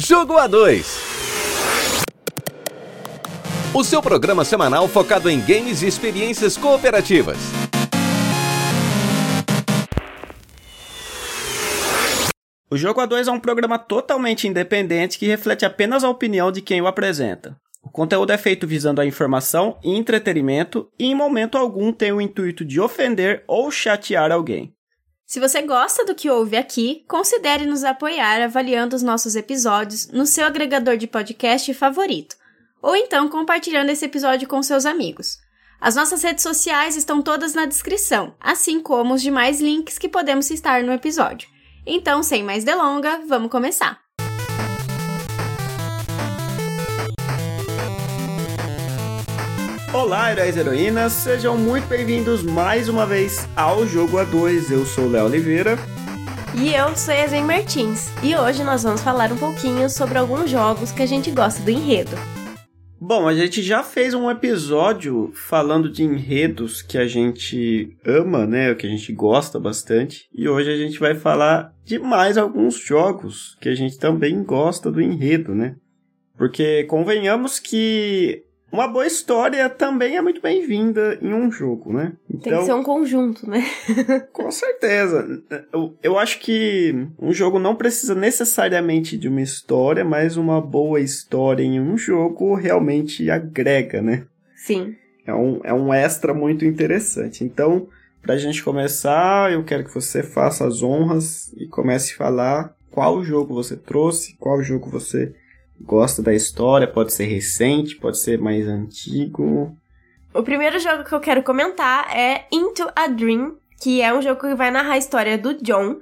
Jogo A2. O seu programa semanal focado em games e experiências cooperativas. O Jogo A2 é um programa totalmente independente que reflete apenas a opinião de quem o apresenta. O conteúdo é feito visando a informação e entretenimento e em momento algum tem o intuito de ofender ou chatear alguém. Se você gosta do que ouve aqui, considere nos apoiar avaliando os nossos episódios no seu agregador de podcast favorito, ou então compartilhando esse episódio com seus amigos. As nossas redes sociais estão todas na descrição, assim como os demais links que podemos citar no episódio. Então, sem mais delonga, vamos começar! Olá, heróis e heroínas, sejam muito bem-vindos mais uma vez ao Jogo A2. Eu sou o Léo Oliveira. E eu sou Ezen Martins. E hoje nós vamos falar um pouquinho sobre alguns jogos que a gente gosta do enredo. Bom, a gente já fez um episódio falando de enredos que a gente ama, né? Que a gente gosta bastante. E hoje a gente vai falar de mais alguns jogos que a gente também gosta do enredo, né? Porque convenhamos que uma boa história também é muito bem-vinda em um jogo, né? Então, Tem que ser um conjunto, né? com certeza. Eu, eu acho que um jogo não precisa necessariamente de uma história, mas uma boa história em um jogo realmente agrega, né? Sim. É um, é um extra muito interessante. Então, pra gente começar, eu quero que você faça as honras e comece a falar qual jogo você trouxe, qual jogo você gosta da história, pode ser recente, pode ser mais antigo. O primeiro jogo que eu quero comentar é Into a Dream, que é um jogo que vai narrar a história do John,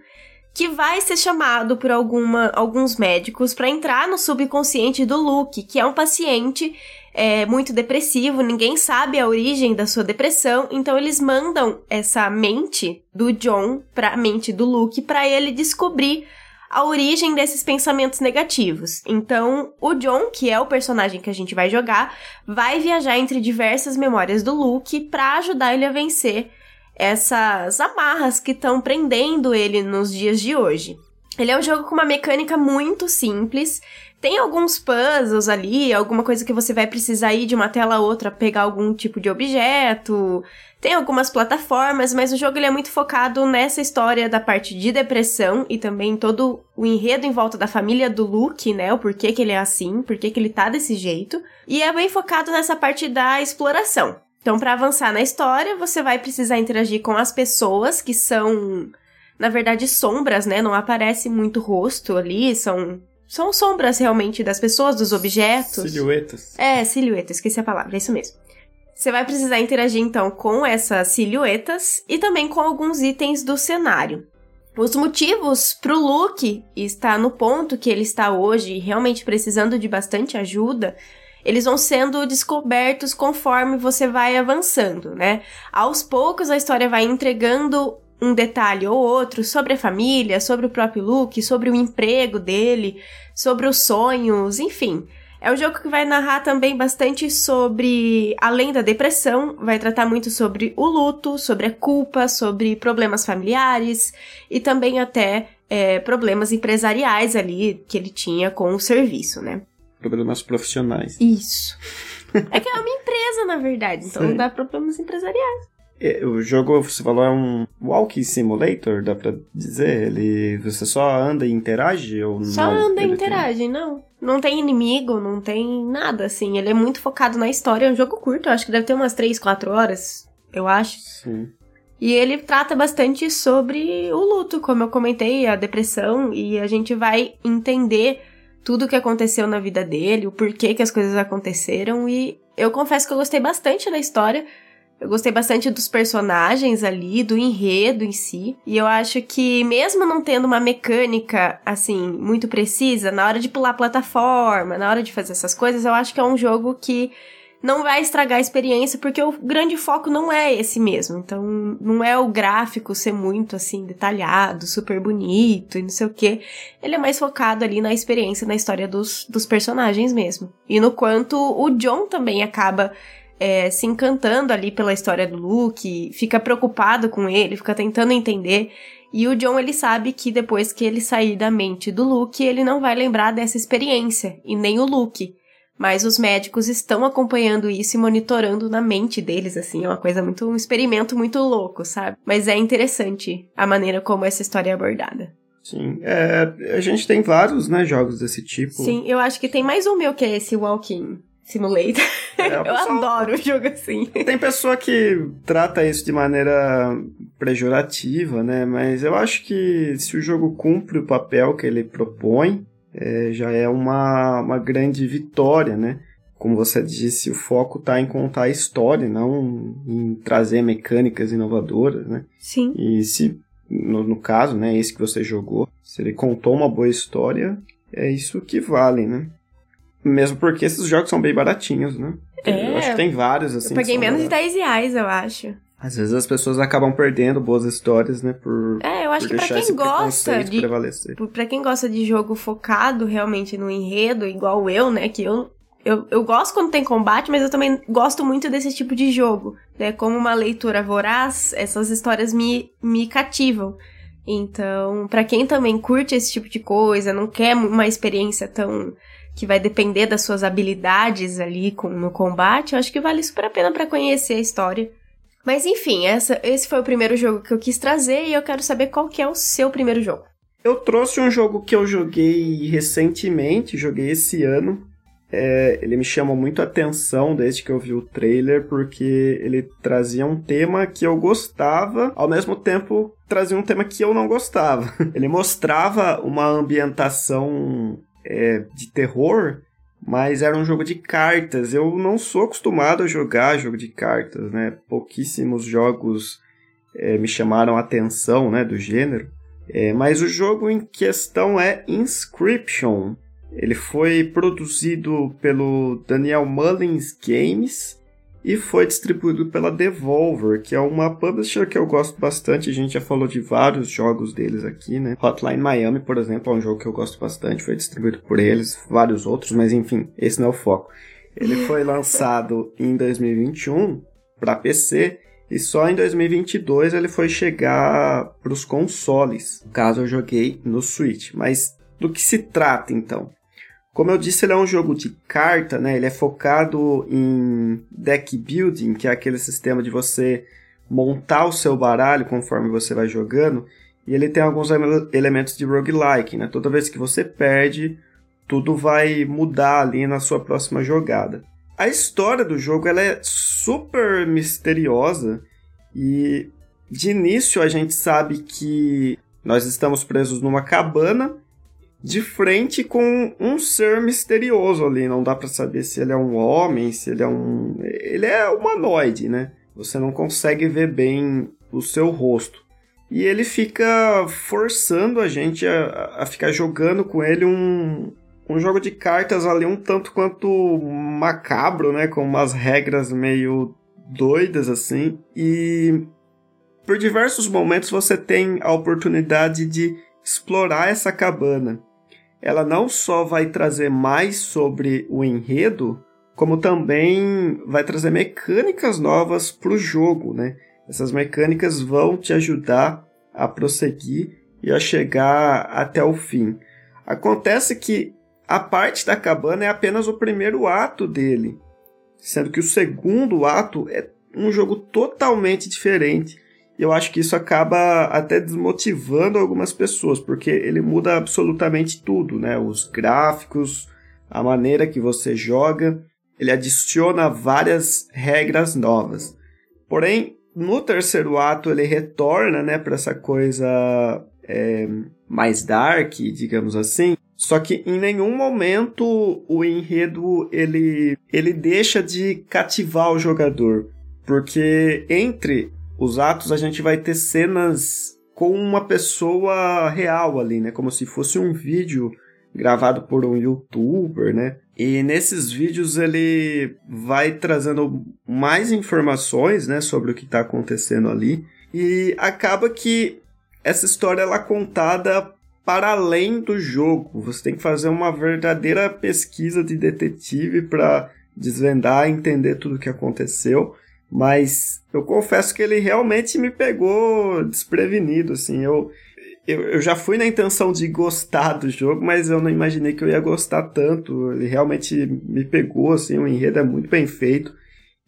que vai ser chamado por alguma, alguns médicos para entrar no subconsciente do Luke, que é um paciente é, muito depressivo, ninguém sabe a origem da sua depressão, então eles mandam essa mente do John para a mente do Luke para ele descobrir a origem desses pensamentos negativos. Então, o John, que é o personagem que a gente vai jogar, vai viajar entre diversas memórias do Luke para ajudar ele a vencer essas amarras que estão prendendo ele nos dias de hoje. Ele é um jogo com uma mecânica muito simples. Tem alguns puzzles ali, alguma coisa que você vai precisar ir de uma tela a outra pegar algum tipo de objeto, tem algumas plataformas, mas o jogo ele é muito focado nessa história da parte de depressão e também todo o enredo em volta da família do Luke, né? O porquê que ele é assim, porquê que ele tá desse jeito. E é bem focado nessa parte da exploração. Então, para avançar na história, você vai precisar interagir com as pessoas que são, na verdade, sombras, né? Não aparece muito rosto ali, são são sombras realmente das pessoas, dos objetos. Silhuetas. É, silhueta, esqueci a palavra, é isso mesmo. Você vai precisar interagir então com essas silhuetas e também com alguns itens do cenário. Os motivos para o Luke estar no ponto que ele está hoje, realmente precisando de bastante ajuda, eles vão sendo descobertos conforme você vai avançando, né? Aos poucos a história vai entregando um detalhe ou outro sobre a família, sobre o próprio Luke, sobre o emprego dele, sobre os sonhos, enfim. É um jogo que vai narrar também bastante sobre, além da depressão, vai tratar muito sobre o luto, sobre a culpa, sobre problemas familiares e também até é, problemas empresariais ali que ele tinha com o serviço, né? Problemas profissionais. Isso. é que é uma empresa, na verdade, então Sim. dá problemas empresariais. É, o jogo, você falou, é um walking simulator, dá pra dizer? Ele, você só anda e interage ou só não? Só anda e interage, tem... não. Não tem inimigo, não tem nada, assim. Ele é muito focado na história, é um jogo curto, eu acho que deve ter umas 3, 4 horas, eu acho. Sim. E ele trata bastante sobre o luto, como eu comentei, a depressão, e a gente vai entender tudo o que aconteceu na vida dele, o porquê que as coisas aconteceram, e eu confesso que eu gostei bastante da história, eu gostei bastante dos personagens ali, do enredo em si. E eu acho que, mesmo não tendo uma mecânica, assim, muito precisa, na hora de pular plataforma, na hora de fazer essas coisas, eu acho que é um jogo que não vai estragar a experiência, porque o grande foco não é esse mesmo. Então, não é o gráfico ser muito, assim, detalhado, super bonito e não sei o quê. Ele é mais focado ali na experiência, na história dos, dos personagens mesmo. E no quanto o John também acaba é, se encantando ali pela história do Luke, fica preocupado com ele, fica tentando entender. E o John ele sabe que depois que ele sair da mente do Luke, ele não vai lembrar dessa experiência, e nem o Luke. Mas os médicos estão acompanhando isso e monitorando na mente deles, assim, é uma coisa muito, um experimento muito louco, sabe? Mas é interessante a maneira como essa história é abordada. Sim, é, a gente tem vários, né, jogos desse tipo. Sim, eu acho que tem mais um meu que é esse Walking Simulator. É, eu pessoa... adoro o jogo assim. Tem pessoa que trata isso de maneira pejorativa, né? Mas eu acho que se o jogo cumpre o papel que ele propõe, é, já é uma, uma grande vitória, né? Como você disse, o foco está em contar a história, não em trazer mecânicas inovadoras, né? Sim. E se, no, no caso, né, esse que você jogou, se ele contou uma boa história, é isso que vale, né? Mesmo porque esses jogos são bem baratinhos, né? É, eu acho que tem vários, assim. Eu paguei menos de 10 reais, eu acho. Às vezes as pessoas acabam perdendo boas histórias, né? Por, é, eu acho que pra quem gosta de. Pra quem gosta de jogo focado realmente no enredo, igual eu, né? Que eu, eu, eu gosto quando tem combate, mas eu também gosto muito desse tipo de jogo. Né? Como uma leitura voraz, essas histórias me, me cativam. Então, para quem também curte esse tipo de coisa, não quer uma experiência tão que vai depender das suas habilidades ali com, no combate, eu acho que vale super a pena para conhecer a história. Mas enfim, essa, esse foi o primeiro jogo que eu quis trazer e eu quero saber qual que é o seu primeiro jogo. Eu trouxe um jogo que eu joguei recentemente, joguei esse ano. É, ele me chamou muito atenção desde que eu vi o trailer, porque ele trazia um tema que eu gostava, ao mesmo tempo trazia um tema que eu não gostava. Ele mostrava uma ambientação é, de terror mas era um jogo de cartas. Eu não sou acostumado a jogar jogo de cartas, né? Pouquíssimos jogos é, me chamaram a atenção, né, do gênero. É, mas o jogo em questão é Inscription. Ele foi produzido pelo Daniel Mullins Games e foi distribuído pela Devolver, que é uma publisher que eu gosto bastante. A gente já falou de vários jogos deles aqui, né? Hotline Miami, por exemplo, é um jogo que eu gosto bastante, foi distribuído por eles, vários outros, mas enfim, esse não é o foco. Ele foi lançado em 2021 para PC e só em 2022 ele foi chegar para os consoles. No caso, eu joguei no Switch. Mas do que se trata então? Como eu disse, ele é um jogo de carta, né? Ele é focado em deck building, que é aquele sistema de você montar o seu baralho conforme você vai jogando. E ele tem alguns elementos de roguelike, né? Toda vez que você perde, tudo vai mudar ali na sua próxima jogada. A história do jogo ela é super misteriosa e de início a gente sabe que nós estamos presos numa cabana de frente com um ser misterioso ali. Não dá para saber se ele é um homem, se ele é um. Ele é humanoide, né? Você não consegue ver bem o seu rosto. E ele fica forçando a gente a, a ficar jogando com ele um, um jogo de cartas ali um tanto quanto macabro, né? Com umas regras meio doidas assim. E por diversos momentos você tem a oportunidade de explorar essa cabana. Ela não só vai trazer mais sobre o enredo, como também vai trazer mecânicas novas para o jogo, né? Essas mecânicas vão te ajudar a prosseguir e a chegar até o fim. Acontece que a parte da cabana é apenas o primeiro ato dele, sendo que o segundo ato é um jogo totalmente diferente eu acho que isso acaba até desmotivando algumas pessoas, porque ele muda absolutamente tudo, né? Os gráficos, a maneira que você joga, ele adiciona várias regras novas. Porém, no terceiro ato ele retorna, né, para essa coisa é, mais dark, digamos assim. Só que em nenhum momento o enredo ele, ele deixa de cativar o jogador, porque entre os atos a gente vai ter cenas com uma pessoa real ali, né? Como se fosse um vídeo gravado por um youtuber, né? E nesses vídeos ele vai trazendo mais informações, né, sobre o que está acontecendo ali. E acaba que essa história ela é contada para além do jogo. Você tem que fazer uma verdadeira pesquisa de detetive para desvendar, entender tudo o que aconteceu. Mas eu confesso que ele realmente me pegou desprevenido, assim. Eu, eu, eu já fui na intenção de gostar do jogo, mas eu não imaginei que eu ia gostar tanto. Ele realmente me pegou, assim, o enredo é muito bem feito.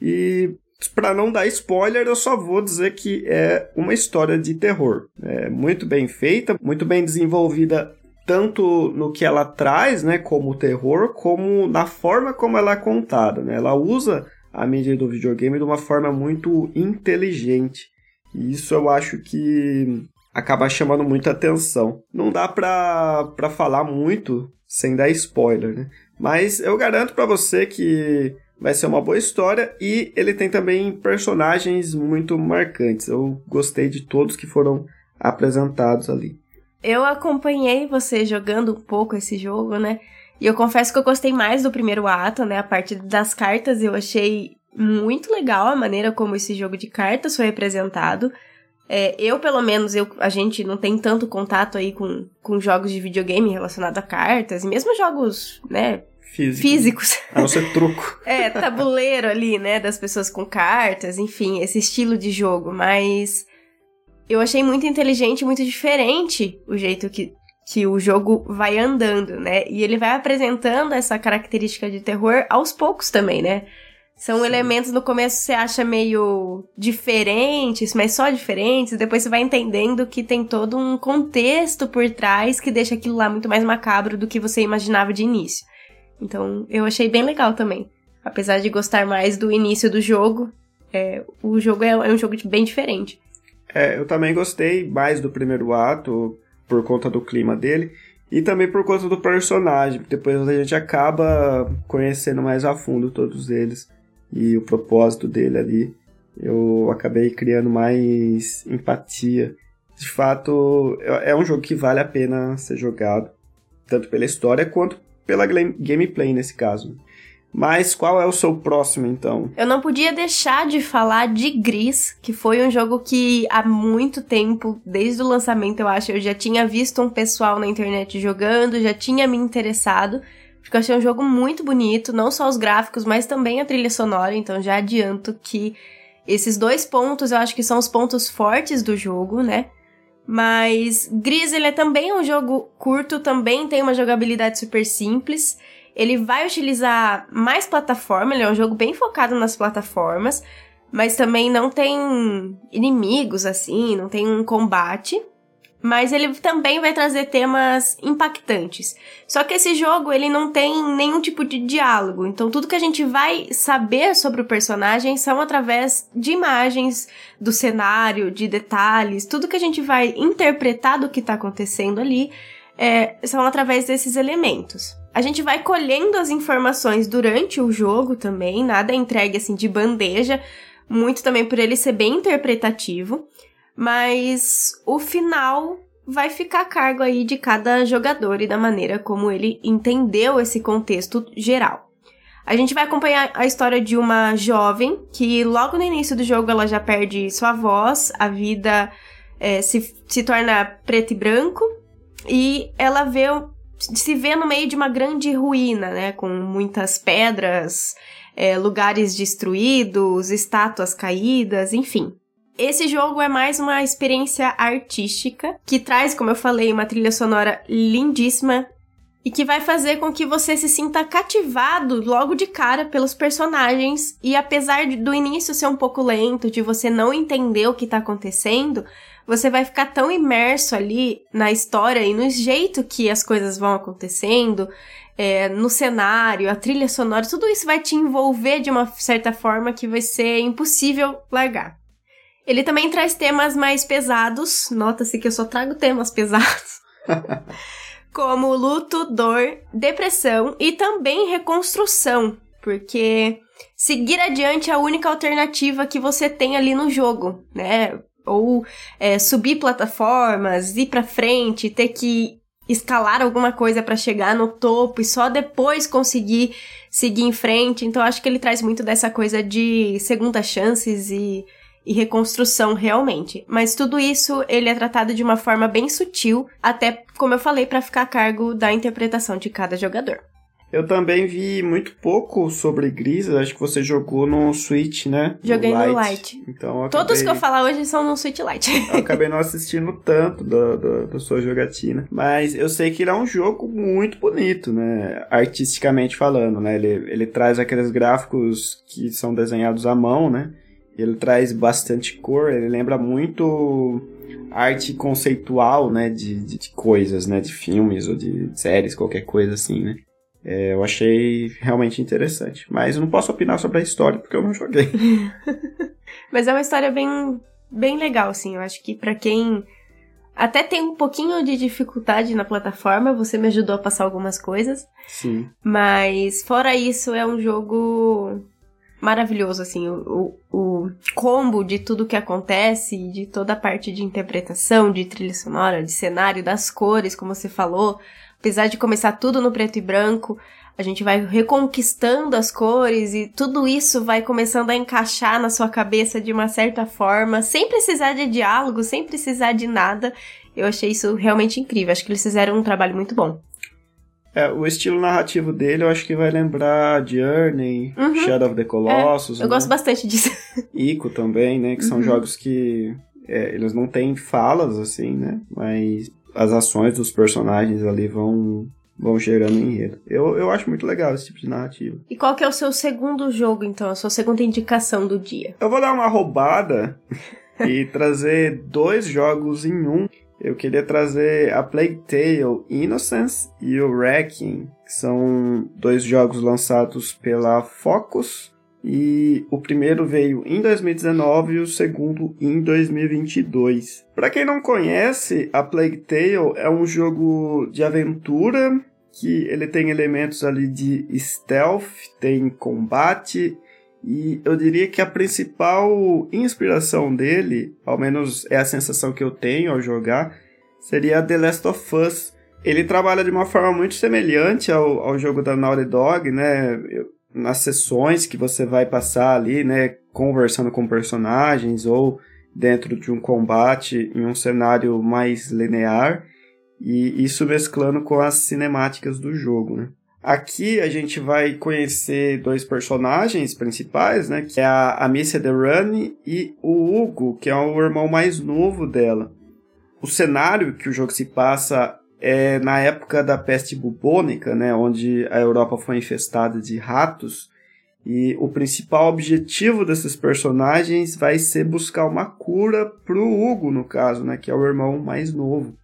E para não dar spoiler, eu só vou dizer que é uma história de terror. É muito bem feita, muito bem desenvolvida tanto no que ela traz, né, como terror, como na forma como ela é contada, né? Ela usa a mídia do videogame de uma forma muito inteligente. E isso eu acho que acaba chamando muita atenção. Não dá pra, pra falar muito sem dar spoiler, né? Mas eu garanto para você que vai ser uma boa história e ele tem também personagens muito marcantes. Eu gostei de todos que foram apresentados ali. Eu acompanhei você jogando um pouco esse jogo, né? E eu confesso que eu gostei mais do primeiro ato, né? A parte das cartas eu achei muito legal a maneira como esse jogo de cartas foi apresentado. É, eu, pelo menos, eu, a gente não tem tanto contato aí com, com jogos de videogame relacionados a cartas, e mesmo jogos, né, Físico. físicos. A não ser truco. é, tabuleiro ali, né, das pessoas com cartas, enfim, esse estilo de jogo, mas eu achei muito inteligente, muito diferente o jeito que, que o jogo vai andando, né? E ele vai apresentando essa característica de terror aos poucos também, né? São Sim. elementos no começo você acha meio diferentes, mas só diferentes, e depois você vai entendendo que tem todo um contexto por trás que deixa aquilo lá muito mais macabro do que você imaginava de início. Então eu achei bem legal também. Apesar de gostar mais do início do jogo, é, o jogo é, é um jogo bem diferente. É, eu também gostei mais do primeiro ato, por conta do clima dele, e também por conta do personagem, depois a gente acaba conhecendo mais a fundo todos eles e o propósito dele ali. Eu acabei criando mais empatia. De fato, é, é um jogo que vale a pena ser jogado, tanto pela história quanto pela gameplay nesse caso. Mas qual é o seu próximo, então? Eu não podia deixar de falar de Gris, que foi um jogo que há muito tempo, desde o lançamento, eu acho, eu já tinha visto um pessoal na internet jogando, já tinha me interessado, porque eu achei um jogo muito bonito, não só os gráficos, mas também a trilha sonora, então já adianto que esses dois pontos eu acho que são os pontos fortes do jogo, né? Mas Gris, ele é também um jogo curto, também tem uma jogabilidade super simples. Ele vai utilizar mais plataforma, ele é um jogo bem focado nas plataformas, mas também não tem inimigos assim, não tem um combate. Mas ele também vai trazer temas impactantes. Só que esse jogo, ele não tem nenhum tipo de diálogo. Então, tudo que a gente vai saber sobre o personagem são através de imagens, do cenário, de detalhes. Tudo que a gente vai interpretar do que está acontecendo ali é, são através desses elementos. A gente vai colhendo as informações durante o jogo também, nada é entregue assim de bandeja, muito também por ele ser bem interpretativo, mas o final vai ficar a cargo aí de cada jogador e da maneira como ele entendeu esse contexto geral. A gente vai acompanhar a história de uma jovem que logo no início do jogo ela já perde sua voz, a vida é, se, se torna preto e branco e ela vê se vê no meio de uma grande ruína, né? Com muitas pedras, é, lugares destruídos, estátuas caídas, enfim. Esse jogo é mais uma experiência artística que traz, como eu falei, uma trilha sonora lindíssima e que vai fazer com que você se sinta cativado logo de cara pelos personagens. E apesar do início ser um pouco lento, de você não entender o que tá acontecendo, você vai ficar tão imerso ali na história e no jeito que as coisas vão acontecendo, é, no cenário, a trilha sonora, tudo isso vai te envolver de uma certa forma que vai ser impossível largar. Ele também traz temas mais pesados, nota-se que eu só trago temas pesados. como luto, dor, depressão e também reconstrução, porque seguir adiante é a única alternativa que você tem ali no jogo, né? Ou é, subir plataformas, ir para frente, ter que escalar alguma coisa para chegar no topo e só depois conseguir seguir em frente. Então acho que ele traz muito dessa coisa de segunda chances e, e reconstrução realmente. Mas tudo isso ele é tratado de uma forma bem sutil, até como eu falei para ficar a cargo da interpretação de cada jogador. Eu também vi muito pouco sobre Gris, acho que você jogou no Switch, né? Joguei no Light. No Então, acabei... Todos que eu falar hoje são no Switch Lite. eu acabei não assistindo tanto da, da, da, sua jogatina. Mas eu sei que ele é um jogo muito bonito, né? Artisticamente falando, né? Ele, ele traz aqueles gráficos que são desenhados à mão, né? Ele traz bastante cor, ele lembra muito arte conceitual, né, de, de, de, coisas, né, de filmes ou de séries, qualquer coisa assim, né. É, eu achei realmente interessante. Mas eu não posso opinar sobre a história porque eu não joguei. Mas é uma história bem, bem legal, assim. Eu acho que para quem até tem um pouquinho de dificuldade na plataforma, você me ajudou a passar algumas coisas. Sim. Mas fora isso, é um jogo maravilhoso, assim, o, o, o, combo de tudo que acontece, de toda a parte de interpretação, de trilha sonora, de cenário, das cores, como você falou. Apesar de começar tudo no preto e branco, a gente vai reconquistando as cores e tudo isso vai começando a encaixar na sua cabeça de uma certa forma, sem precisar de diálogo, sem precisar de nada. Eu achei isso realmente incrível. Acho que eles fizeram um trabalho muito bom. É, o estilo narrativo dele eu acho que vai lembrar Journey, uhum. Shadow of the Colossus. É, eu né? gosto bastante disso. Ico também, né? Que são uhum. jogos que é, eles não têm falas, assim, né? Mas as ações dos personagens ali vão vão gerando enredo. Eu, eu acho muito legal esse tipo de narrativa. E qual que é o seu segundo jogo, então? A sua segunda indicação do dia? Eu vou dar uma roubada e trazer dois jogos em um eu queria trazer a Plague Tale Innocence e o Wrecking, que são dois jogos lançados pela Focus. E o primeiro veio em 2019 e o segundo em 2022. Para quem não conhece, a Plague Tale é um jogo de aventura que ele tem elementos ali de stealth, tem combate e eu diria que a principal inspiração dele, ao menos é a sensação que eu tenho ao jogar, seria The Last of Us. Ele trabalha de uma forma muito semelhante ao, ao jogo da Naughty Dog, né? Nas sessões que você vai passar ali, né? Conversando com personagens ou dentro de um combate em um cenário mais linear. E isso mesclando com as cinemáticas do jogo, né? Aqui a gente vai conhecer dois personagens principais, né? Que é a Amicia The Run e o Hugo, que é o irmão mais novo dela. O cenário que o jogo se passa é na época da peste bubônica, né? Onde a Europa foi infestada de ratos. E o principal objetivo desses personagens vai ser buscar uma cura pro Hugo, no caso, né? Que é o irmão mais novo.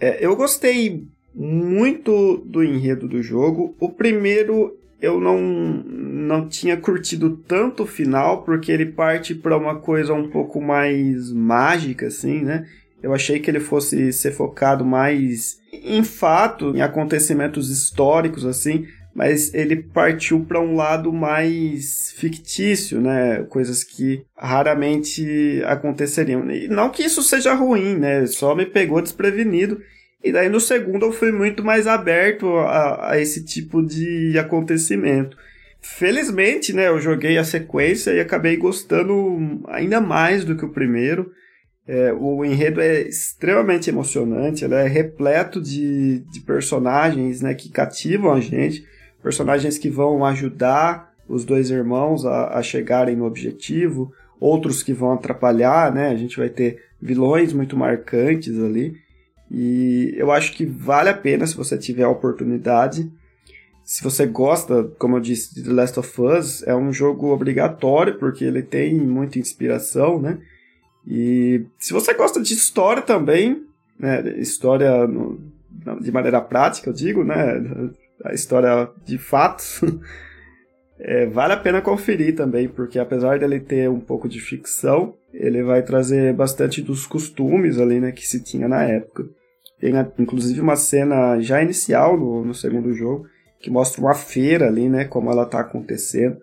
É, eu gostei muito do enredo do jogo. O primeiro eu não, não tinha curtido tanto o final, porque ele parte para uma coisa um pouco mais mágica, assim, né? Eu achei que ele fosse ser focado mais em fato, em acontecimentos históricos, assim, mas ele partiu para um lado mais fictício, né? Coisas que raramente aconteceriam. E não que isso seja ruim, né? Só me pegou desprevenido. E daí no segundo eu fui muito mais aberto a, a esse tipo de acontecimento. Felizmente, né, eu joguei a sequência e acabei gostando ainda mais do que o primeiro. É, o enredo é extremamente emocionante, ele é repleto de, de personagens né, que cativam a gente, personagens que vão ajudar os dois irmãos a, a chegarem no objetivo, outros que vão atrapalhar, né? A gente vai ter vilões muito marcantes ali. E eu acho que vale a pena se você tiver a oportunidade. Se você gosta, como eu disse, de The Last of Us, é um jogo obrigatório porque ele tem muita inspiração, né? E se você gosta de história também, né? História no, de maneira prática, eu digo, né? A história de fatos. É, vale a pena conferir também, porque apesar dele ter um pouco de ficção, ele vai trazer bastante dos costumes ali, né, que se tinha na época. Tem inclusive uma cena já inicial no, no segundo jogo, que mostra uma feira ali, né, como ela está acontecendo.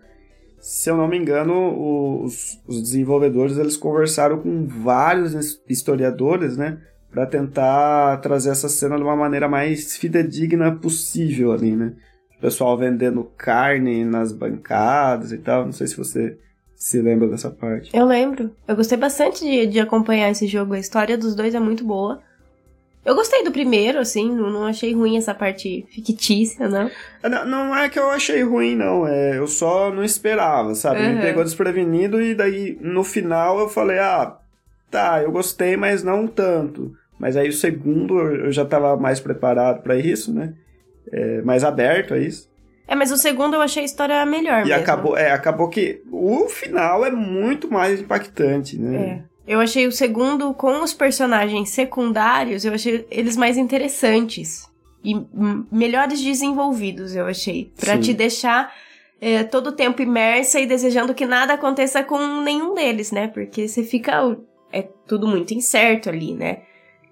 Se eu não me engano, os, os desenvolvedores eles conversaram com vários historiadores, né, para tentar trazer essa cena de uma maneira mais fidedigna possível ali, né? O pessoal vendendo carne nas bancadas e tal. Não sei se você se lembra dessa parte. Eu lembro. Eu gostei bastante de, de acompanhar esse jogo. A história dos dois é muito boa. Eu gostei do primeiro, assim, não, não achei ruim essa parte fictícia, não. É, não. Não é que eu achei ruim, não. É, eu só não esperava, sabe? Uhum. Me pegou desprevenido e daí no final eu falei, ah, tá, eu gostei, mas não tanto. Mas aí o segundo eu já tava mais preparado para isso, né? É, mais aberto a isso. É, mas o segundo eu achei a história melhor e mesmo. acabou, é, acabou que o final é muito mais impactante, né? É. Eu achei o segundo com os personagens secundários, eu achei eles mais interessantes e melhores desenvolvidos, eu achei, para te deixar é, todo o tempo imersa e desejando que nada aconteça com nenhum deles, né? Porque você fica é tudo muito incerto ali, né?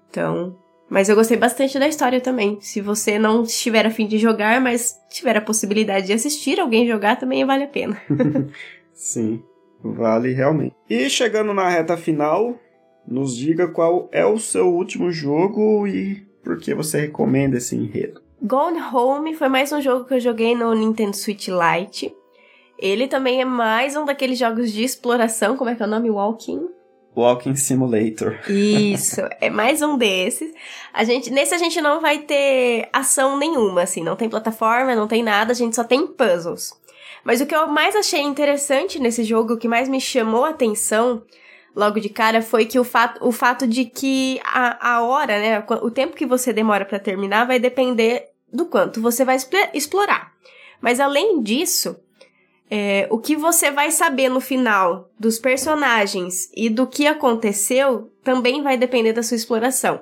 Então, mas eu gostei bastante da história também. Se você não estiver afim de jogar, mas tiver a possibilidade de assistir alguém jogar, também vale a pena. Sim. Vale realmente. E chegando na reta final, nos diga qual é o seu último jogo e por que você recomenda esse enredo. Gone Home foi mais um jogo que eu joguei no Nintendo Switch Lite. Ele também é mais um daqueles jogos de exploração, como é que é o nome? Walking? Walking Simulator. Isso, é mais um desses. A gente, nesse a gente não vai ter ação nenhuma, assim, não tem plataforma, não tem nada, a gente só tem puzzles. Mas o que eu mais achei interessante nesse jogo, o que mais me chamou a atenção logo de cara foi que o fato, o fato de que a, a hora, né, o tempo que você demora para terminar vai depender do quanto você vai explorar. Mas além disso, é, o que você vai saber no final dos personagens e do que aconteceu também vai depender da sua exploração.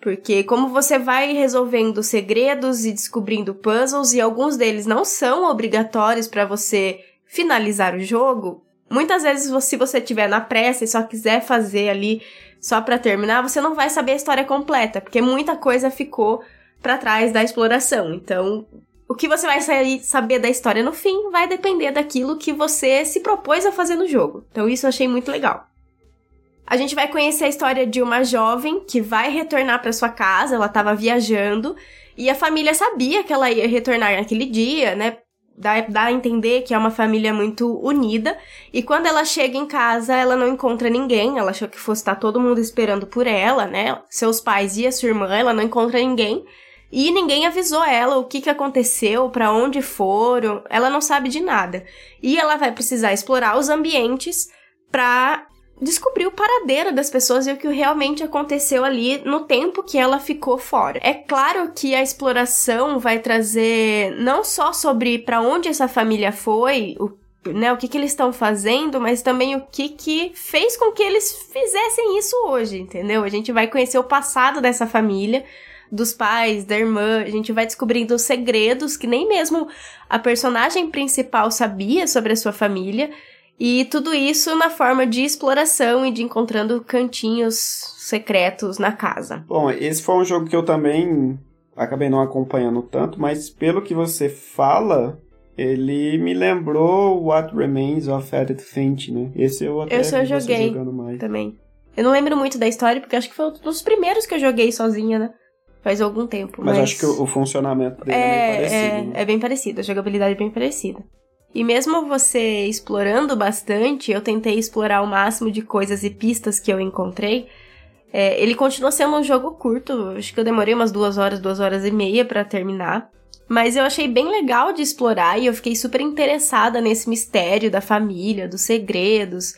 Porque como você vai resolvendo segredos e descobrindo puzzles e alguns deles não são obrigatórios para você finalizar o jogo, muitas vezes se você tiver na pressa e só quiser fazer ali só para terminar, você não vai saber a história completa, porque muita coisa ficou para trás da exploração. Então, o que você vai saber da história no fim vai depender daquilo que você se propôs a fazer no jogo. Então, isso eu achei muito legal. A gente vai conhecer a história de uma jovem que vai retornar para sua casa, ela estava viajando e a família sabia que ela ia retornar naquele dia, né? Dá, dá a entender que é uma família muito unida. E quando ela chega em casa, ela não encontra ninguém. Ela achou que fosse estar todo mundo esperando por ela, né? Seus pais e a sua irmã, ela não encontra ninguém. E ninguém avisou ela o que, que aconteceu, para onde foram. Ela não sabe de nada. E ela vai precisar explorar os ambientes para descobrir o paradeiro das pessoas e o que realmente aconteceu ali no tempo que ela ficou fora. É claro que a exploração vai trazer não só sobre para onde essa família foi, o né, o que, que eles estão fazendo, mas também o que, que fez com que eles fizessem isso hoje, entendeu? A gente vai conhecer o passado dessa família, dos pais, da irmã, a gente vai descobrindo segredos que nem mesmo a personagem principal sabia sobre a sua família. E tudo isso na forma de exploração e de encontrando cantinhos secretos na casa. Bom, esse foi um jogo que eu também acabei não acompanhando tanto, mas pelo que você fala, ele me lembrou What Remains of Edith Finch, né? Esse eu até eu joguei também. Eu não lembro muito da história, porque acho que foi um dos primeiros que eu joguei sozinha, né? Faz algum tempo. Mas, mas... acho que o, funcionamento dele é, é bem parecido. É, né? é bem parecido, a jogabilidade é bem parecida. E mesmo você explorando bastante, eu tentei explorar o máximo de coisas e pistas que eu encontrei. É, ele continua sendo um jogo curto, acho que eu demorei umas duas horas, duas horas e meia para terminar. Mas eu achei bem legal de explorar e eu fiquei super interessada nesse mistério da família, dos segredos.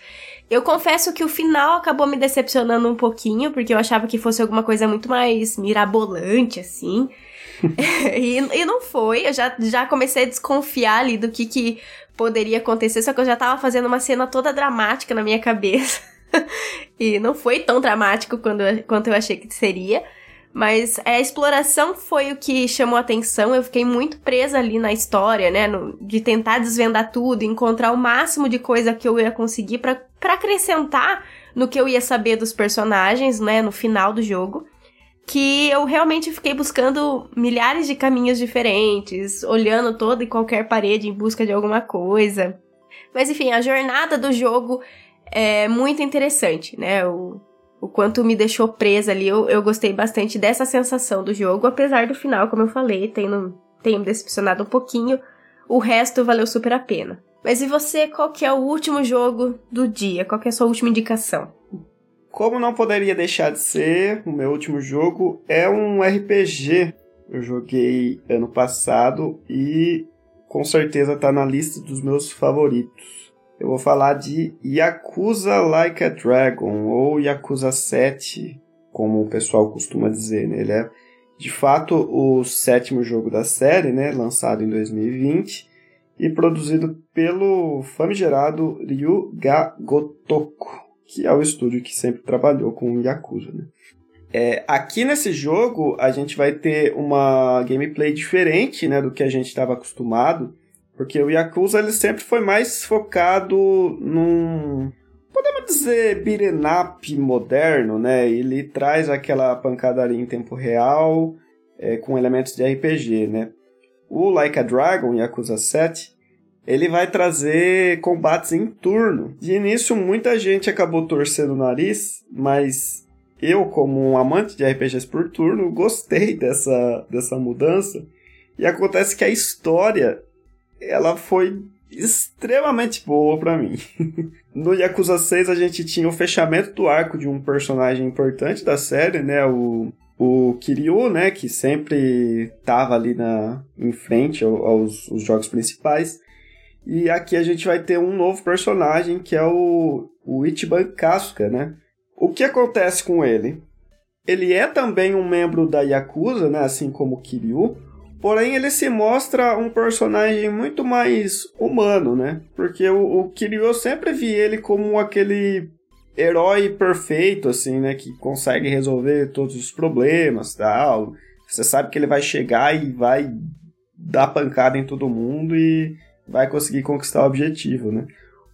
Eu confesso que o final acabou me decepcionando um pouquinho, porque eu achava que fosse alguma coisa muito mais mirabolante, assim. e, e não foi, eu já, já comecei a desconfiar ali do que, que poderia acontecer, só que eu já tava fazendo uma cena toda dramática na minha cabeça. e não foi tão dramático quando, quanto eu achei que seria. Mas a exploração foi o que chamou atenção. Eu fiquei muito presa ali na história, né? No, de tentar desvendar tudo, encontrar o máximo de coisa que eu ia conseguir para acrescentar no que eu ia saber dos personagens, né? No final do jogo que eu realmente fiquei buscando milhares de caminhos diferentes, olhando toda e qualquer parede em busca de alguma coisa. Mas enfim, a jornada do jogo é muito interessante, né? O, o quanto me deixou presa ali, eu, eu gostei bastante dessa sensação do jogo, apesar do final, como eu falei, tendo, tenho me decepcionado um pouquinho, o resto valeu super a pena. Mas e você, qual que é o último jogo do dia? Qual que é a sua última indicação? Como não poderia deixar de ser, o meu último jogo é um RPG. Eu joguei ano passado e com certeza está na lista dos meus favoritos. Eu vou falar de Yakuza Like a Dragon ou Yakuza 7, como o pessoal costuma dizer. Né? Ele é de fato o sétimo jogo da série, né? lançado em 2020 e produzido pelo famigerado Ryuga Gotoku, que é o estúdio que sempre trabalhou com Yakuza. Né? É, aqui nesse jogo a gente vai ter uma gameplay diferente né, do que a gente estava acostumado, porque o Yakuza ele sempre foi mais focado num, podemos dizer, beat'em up moderno, né? Ele traz aquela pancadaria em tempo real é, com elementos de RPG, né? O Like a Dragon, Yakuza 7, ele vai trazer combates em turno. De início, muita gente acabou torcendo o nariz, mas eu, como um amante de RPGs por turno, gostei dessa, dessa mudança. E acontece que a história ela foi extremamente boa para mim. no Yakuza 6 a gente tinha o fechamento do arco de um personagem importante da série, né, o o Kiryu, né, que sempre tava ali na em frente aos, aos jogos principais. E aqui a gente vai ter um novo personagem que é o, o Ichiban Kasuga, né? O que acontece com ele? Ele é também um membro da Yakuza, né? Assim como Kiryu. Porém, ele se mostra um personagem muito mais humano, né? Porque o, o Kiryu eu sempre vi ele como aquele herói perfeito, assim, né? Que consegue resolver todos os problemas tal. Você sabe que ele vai chegar e vai dar pancada em todo mundo e vai conseguir conquistar o objetivo, né?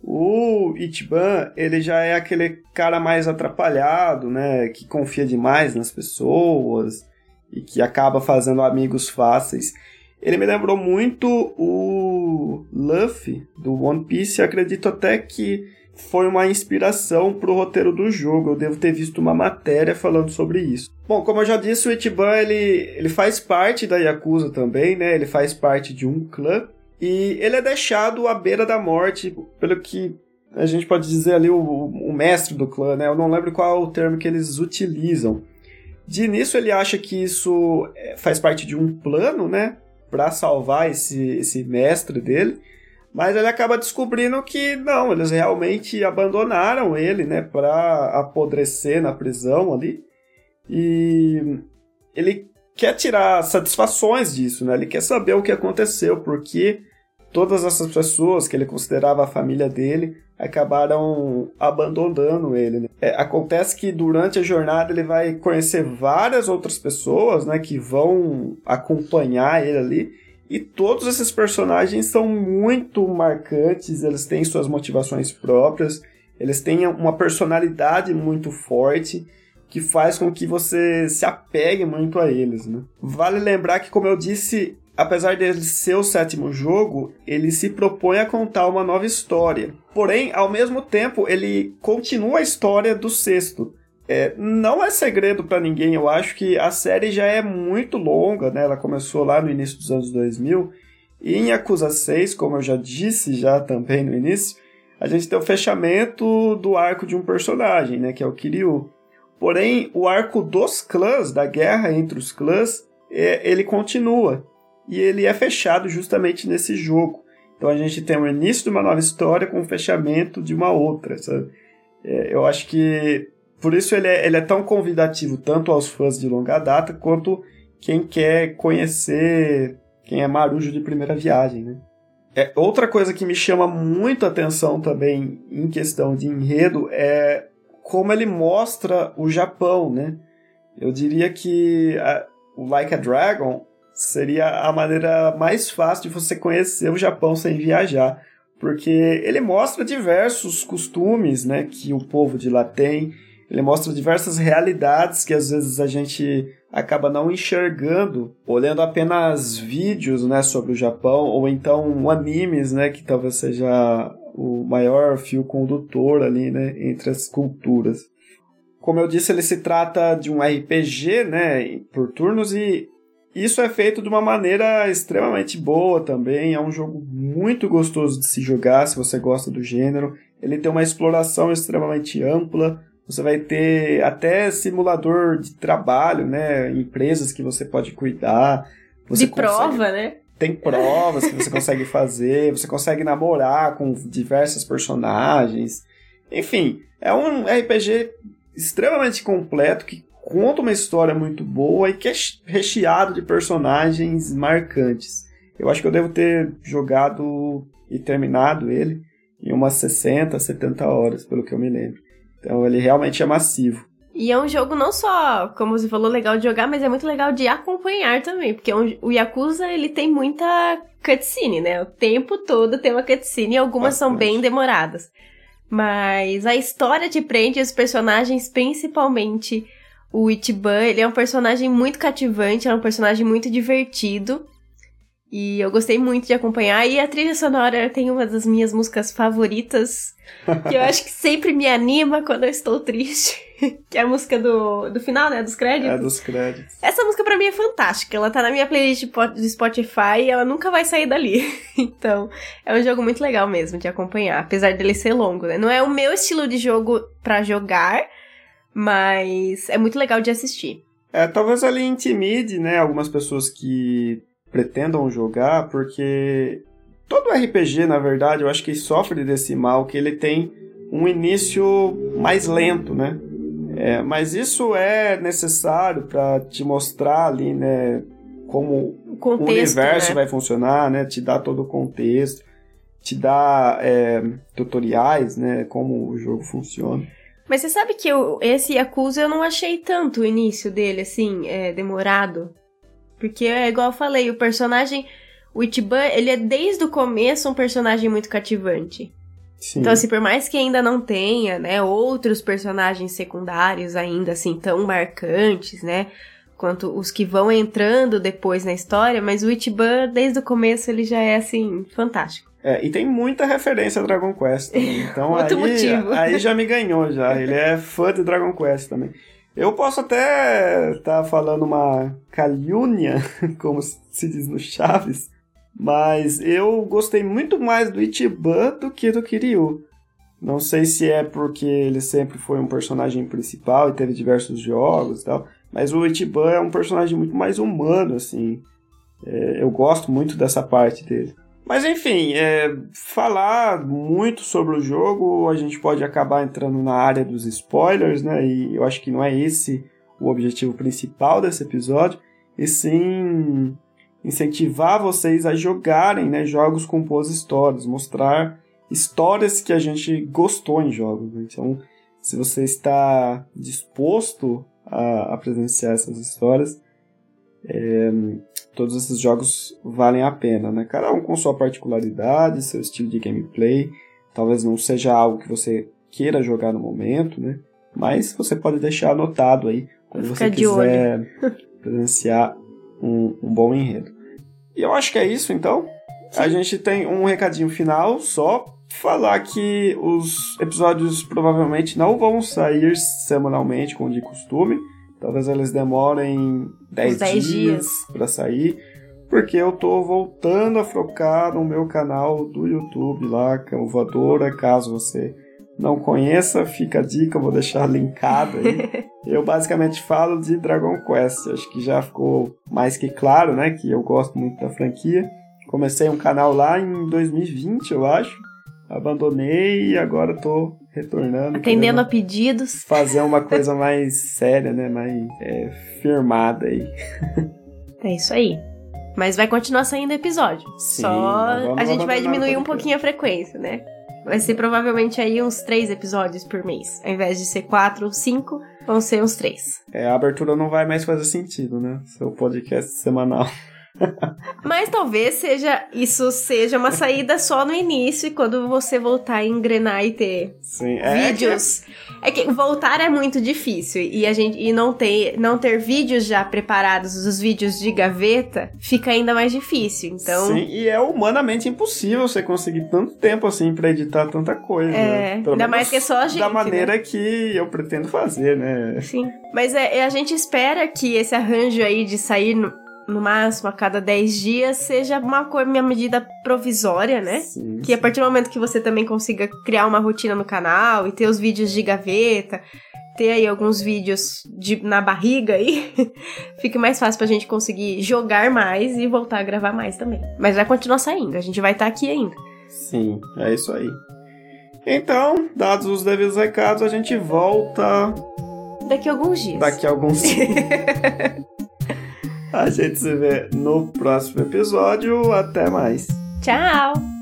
O Ichiban, ele já é aquele cara mais atrapalhado, né? Que confia demais nas pessoas e que acaba fazendo amigos fáceis. Ele me lembrou muito o Luffy do One Piece. Acredito até que foi uma inspiração para o roteiro do jogo. Eu devo ter visto uma matéria falando sobre isso. Bom, como eu já disse, o Ichiban ele, ele faz parte da Yakuza também, né? Ele faz parte de um clã e ele é deixado à beira da morte, pelo que a gente pode dizer ali o, o mestre do clã, né? Eu não lembro qual é o termo que eles utilizam. De início ele acha que isso é, faz parte de um plano, né? Para salvar esse, esse mestre dele. Mas ele acaba descobrindo que não, eles realmente abandonaram ele, né? Para apodrecer na prisão ali. E ele quer tirar satisfações disso, né? Ele quer saber o que aconteceu, porque todas essas pessoas que ele considerava a família dele acabaram abandonando ele. Né? É, acontece que durante a jornada ele vai conhecer várias outras pessoas, né, que vão acompanhar ele ali. E todos esses personagens são muito marcantes, eles têm suas motivações próprias, eles têm uma personalidade muito forte que faz com que você se apegue muito a eles. Né? Vale lembrar que, como eu disse, apesar dele ser o sétimo jogo, ele se propõe a contar uma nova história. Porém, ao mesmo tempo, ele continua a história do sexto. É, não é segredo para ninguém, eu acho que a série já é muito longa, né? Ela começou lá no início dos anos 2000. E em Yakuza 6, como eu já disse já também no início, a gente tem o fechamento do arco de um personagem, né? Que é o Kiryu. Porém, o arco dos clãs, da guerra entre os clãs, é, ele continua e ele é fechado justamente nesse jogo. Então a gente tem o início de uma nova história com o fechamento de uma outra, sabe? É, eu acho que por isso ele é, ele é tão convidativo tanto aos fãs de longa data quanto quem quer conhecer quem é marujo de primeira viagem, né? É, outra coisa que me chama muito atenção também em questão de enredo é como ele mostra o Japão, né? Eu diria que a, o Like a Dragon seria a maneira mais fácil de você conhecer o Japão sem viajar, porque ele mostra diversos costumes, né, que o povo de lá tem. Ele mostra diversas realidades que às vezes a gente acaba não enxergando olhando apenas vídeos, né, sobre o Japão ou então animes, né, que talvez seja o maior fio condutor ali, né, entre as culturas. Como eu disse, ele se trata de um RPG, né, por turnos e isso é feito de uma maneira extremamente boa também. É um jogo muito gostoso de se jogar se você gosta do gênero. Ele tem uma exploração extremamente ampla. Você vai ter até simulador de trabalho, né? Empresas que você pode cuidar. Você de consegue... prova, né? Tem provas que você consegue fazer, você consegue namorar com diversos personagens. Enfim, é um RPG extremamente completo que conta uma história muito boa e que é recheado de personagens marcantes. Eu acho que eu devo ter jogado e terminado ele em umas 60, 70 horas, pelo que eu me lembro. Então ele realmente é massivo. E é um jogo não só, como você falou, legal de jogar, mas é muito legal de acompanhar também, porque é o Yakuza ele tem muita cutscene, né? O tempo todo tem uma cutscene e algumas Bastante. são bem demoradas. Mas a história te prende, os personagens, principalmente o Ichiban, ele é um personagem muito cativante, é um personagem muito divertido. E eu gostei muito de acompanhar. E a trilha sonora tem uma das minhas músicas favoritas, que eu acho que sempre me anima quando eu estou triste. que é a música do, do final, né? Dos créditos. É, dos créditos. Essa música pra mim é fantástica. Ela tá na minha playlist do Spotify e ela nunca vai sair dali. então, é um jogo muito legal mesmo de acompanhar, apesar dele ser longo, né? Não é o meu estilo de jogo para jogar, mas é muito legal de assistir. É, talvez ali intimide, né, algumas pessoas que pretendam jogar, porque todo RPG, na verdade, eu acho que sofre desse mal, que ele tem um início mais lento, né? É, mas isso é necessário para te mostrar ali, né, como o, contexto, o universo né? vai funcionar, né? Te dar todo o contexto, te dar é, tutoriais, né, como o jogo funciona. Mas você sabe que eu, esse Yakuza eu não achei tanto o início dele, assim, é, demorado. Porque é igual eu falei, o personagem. O Ichiban, ele é desde o começo um personagem muito cativante. Sim. Então, assim, por mais que ainda não tenha, né, outros personagens secundários ainda assim tão marcantes, né, quanto os que vão entrando depois na história, mas o Ichiban, desde o começo, ele já é, assim, fantástico. É, e tem muita referência a Dragon Quest também. Então aí, motivo. aí já me ganhou já. Ele é fã de Dragon Quest também. Eu posso até estar tá falando uma calúnia, como se diz no Chaves, mas eu gostei muito mais do Ichiban do que do Kiryu. Não sei se é porque ele sempre foi um personagem principal e teve diversos jogos e tal, mas o Ichiban é um personagem muito mais humano, assim. É, eu gosto muito dessa parte dele. Mas enfim, é, falar muito sobre o jogo, a gente pode acabar entrando na área dos spoilers, né? E eu acho que não é esse o objetivo principal desse episódio, e sim incentivar vocês a jogarem né, jogos com boas histórias, mostrar histórias que a gente gostou em jogos. Né? Então, se você está disposto a, a presenciar essas histórias, é, todos esses jogos valem a pena, né? Cada um com sua particularidade, seu estilo de gameplay. Talvez não seja algo que você queira jogar no momento, né? Mas você pode deixar anotado aí quando você quiser presenciar um, um, bom enredo. E eu acho que é isso, então. Sim. A gente tem um recadinho final, só falar que os episódios provavelmente não vão sair semanalmente, como de costume. Talvez eles demorem 10, 10 dias, dias. para sair, porque eu tô voltando a focar no meu canal do YouTube lá, Cão Voadora, caso você não conheça, fica a dica, vou deixar linkado aí. eu basicamente falo de Dragon Quest, acho que já ficou mais que claro, né, que eu gosto muito da franquia. Comecei um canal lá em 2020, eu acho. Abandonei e agora tô retornando. Atendendo a pedidos. Fazer uma coisa mais séria, né? Mais é, firmada aí. É isso aí. Mas vai continuar saindo episódio. Sim, Só a gente vai diminuir um pouquinho a frequência, né? Vai ser provavelmente aí uns três episódios por mês. Ao invés de ser quatro ou cinco, vão ser uns três. É, a abertura não vai mais fazer sentido, né? Seu podcast semanal. Mas talvez seja isso seja uma saída só no início e quando você voltar a engrenar e ter Sim, é vídeos. É que... é que voltar é muito difícil e a gente e não ter não ter vídeos já preparados, os vídeos de gaveta, fica ainda mais difícil. Então Sim, e é humanamente impossível você conseguir tanto tempo assim para editar tanta coisa. É, ainda mais que é só a gente. Da maneira né? que eu pretendo fazer, né? Sim. Mas é, a gente espera que esse arranjo aí de sair no no máximo a cada 10 dias, seja uma, uma medida provisória, né? Sim, que sim. a partir do momento que você também consiga criar uma rotina no canal e ter os vídeos de gaveta, ter aí alguns vídeos de, na barriga aí, fique mais fácil pra gente conseguir jogar mais e voltar a gravar mais também. Mas vai continuar saindo, a gente vai estar tá aqui ainda. Sim, é isso aí. Então, dados os devidos recados, a gente volta. Daqui a alguns dias. Daqui a alguns dias. a gente se vê no próximo episódio. Até mais. Tchau!